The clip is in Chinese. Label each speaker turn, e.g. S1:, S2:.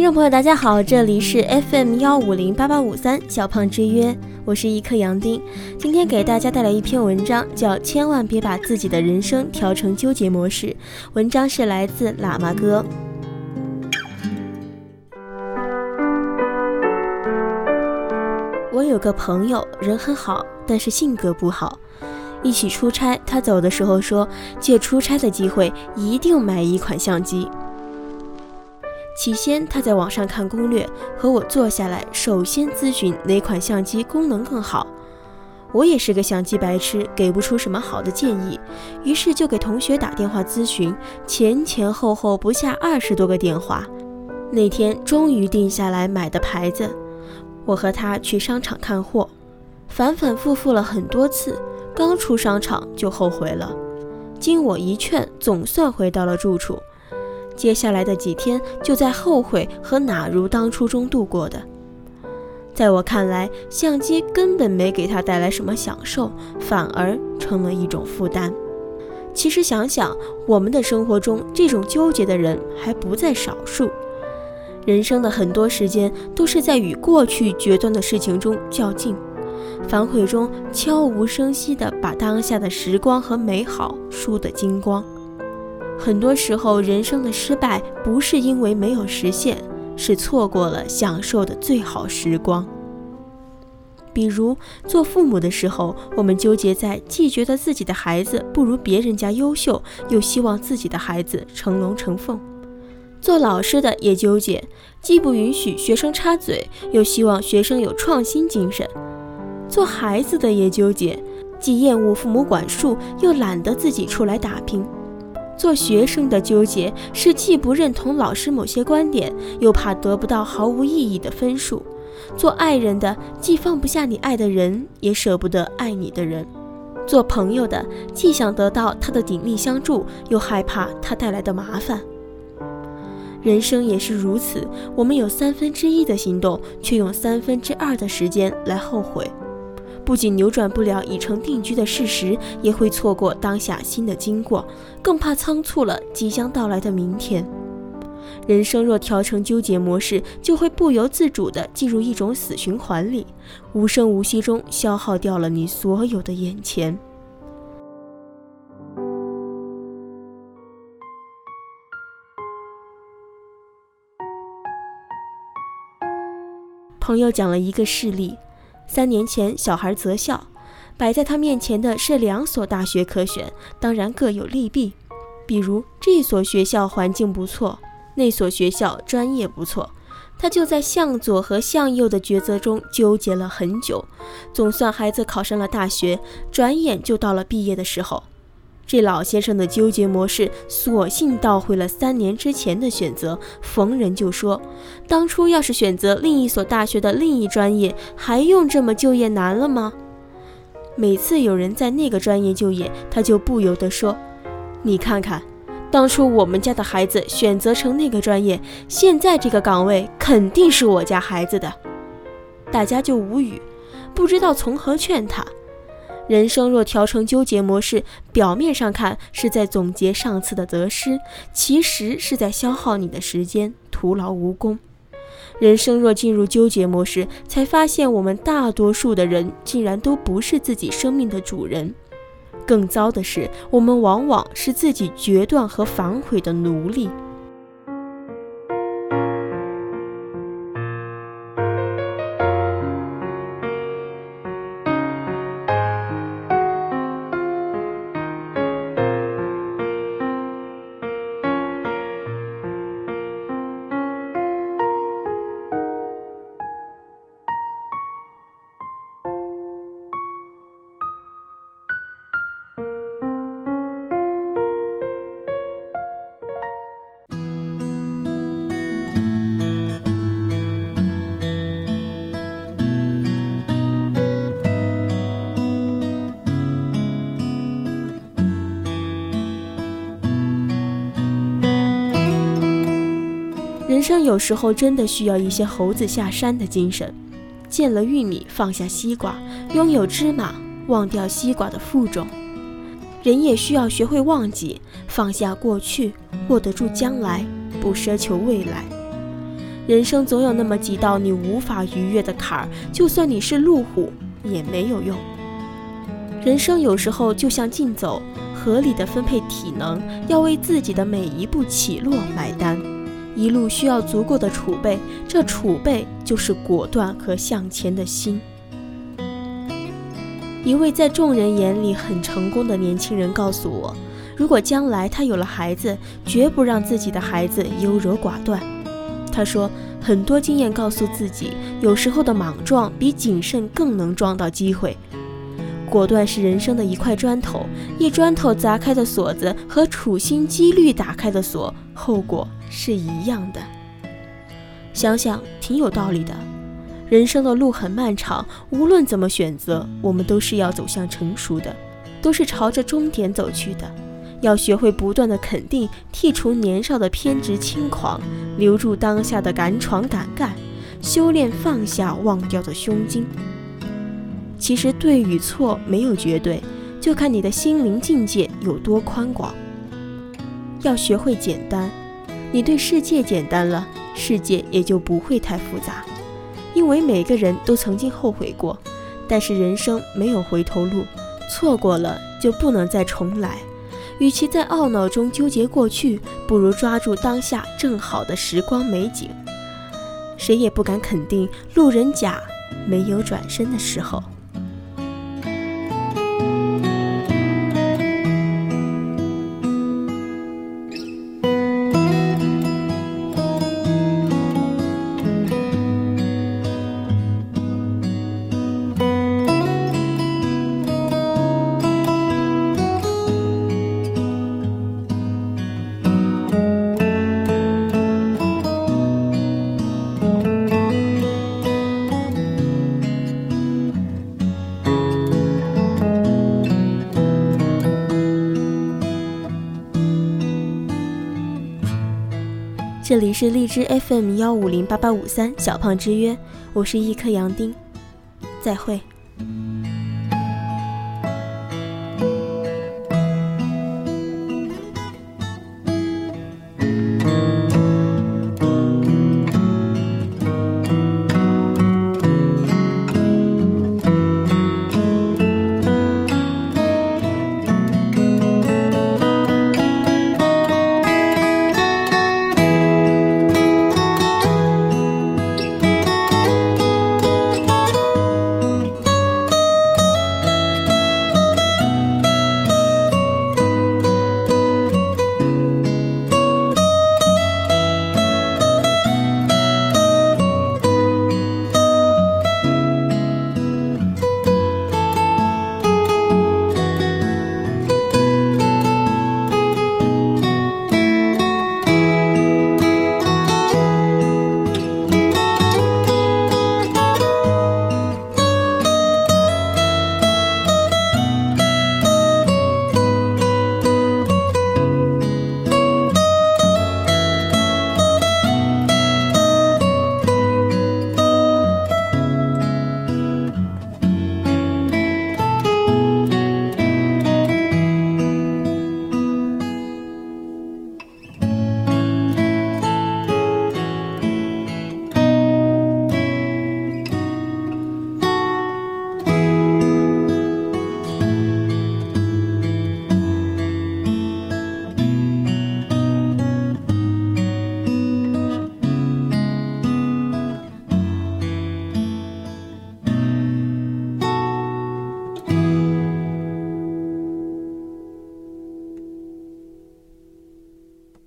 S1: 听众朋友，大家好，这里是 FM 幺五零八八五三小胖之约，我是一颗杨丁。今天给大家带来一篇文章，叫《千万别把自己的人生调成纠结模式》。文章是来自喇嘛哥。我有个朋友，人很好，但是性格不好。一起出差，他走的时候说，借出差的机会一定买一款相机。起先，他在网上看攻略，和我坐下来，首先咨询哪款相机功能更好。我也是个相机白痴，给不出什么好的建议，于是就给同学打电话咨询，前前后后不下二十多个电话。那天终于定下来买的牌子。我和他去商场看货，反反复复了很多次，刚出商场就后悔了。经我一劝，总算回到了住处。接下来的几天就在后悔和哪如当初中度过的。在我看来，相机根本没给他带来什么享受，反而成了一种负担。其实想想，我们的生活中这种纠结的人还不在少数。人生的很多时间都是在与过去决断的事情中较劲，反悔中悄无声息地把当下的时光和美好输得精光。很多时候，人生的失败不是因为没有实现，是错过了享受的最好时光。比如做父母的时候，我们纠结在既觉得自己的孩子不如别人家优秀，又希望自己的孩子成龙成凤；做老师的也纠结，既不允许学生插嘴，又希望学生有创新精神；做孩子的也纠结，既厌恶父母管束，又懒得自己出来打拼。做学生的纠结是既不认同老师某些观点，又怕得不到毫无意义的分数；做爱人的既放不下你爱的人，也舍不得爱你的人；做朋友的既想得到他的鼎力相助，又害怕他带来的麻烦。人生也是如此，我们有三分之一的行动，却用三分之二的时间来后悔。不仅扭转不了已成定局的事实，也会错过当下新的经过，更怕仓促了即将到来的明天。人生若调成纠结模式，就会不由自主地进入一种死循环里，无声无息中消耗掉了你所有的眼前。朋友讲了一个事例。三年前，小孩择校，摆在他面前的是两所大学可选，当然各有利弊。比如这所学校环境不错，那所学校专业不错，他就在向左和向右的抉择中纠结了很久。总算孩子考上了大学，转眼就到了毕业的时候。这老先生的纠结模式，索性倒回了三年之前的选择。逢人就说：“当初要是选择另一所大学的另一专业，还用这么就业难了吗？”每次有人在那个专业就业，他就不由得说：“你看看，当初我们家的孩子选择成那个专业，现在这个岗位肯定是我家孩子的。”大家就无语，不知道从何劝他。人生若调成纠结模式，表面上看是在总结上次的得失，其实是在消耗你的时间，徒劳无功。人生若进入纠结模式，才发现我们大多数的人竟然都不是自己生命的主人。更糟的是，我们往往是自己决断和反悔的奴隶。人生有时候真的需要一些猴子下山的精神，见了玉米放下西瓜，拥有芝麻忘掉西瓜的负重。人也需要学会忘记，放下过去，握得住将来，不奢求未来。人生总有那么几道你无法逾越的坎儿，就算你是路虎也没有用。人生有时候就像竞走，合理的分配体能，要为自己的每一步起落买单。一路需要足够的储备，这储备就是果断和向前的心。一位在众人眼里很成功的年轻人告诉我，如果将来他有了孩子，绝不让自己的孩子优柔寡断。他说，很多经验告诉自己，有时候的莽撞比谨慎更能撞到机会。果断是人生的一块砖头，一砖头砸开的锁子和处心积虑打开的锁，后果是一样的。想想挺有道理的。人生的路很漫长，无论怎么选择，我们都是要走向成熟的，都是朝着终点走去的。要学会不断的肯定，剔除年少的偏执轻狂，留住当下的敢闯敢干，修炼放下忘掉的胸襟。其实对与错没有绝对，就看你的心灵境界有多宽广。要学会简单，你对世界简单了，世界也就不会太复杂。因为每个人都曾经后悔过，但是人生没有回头路，错过了就不能再重来。与其在懊恼中纠结过去，不如抓住当下正好的时光美景。谁也不敢肯定路人甲没有转身的时候。这里是荔枝 FM 幺五零八八五三小胖之约，我是一颗杨丁，再会。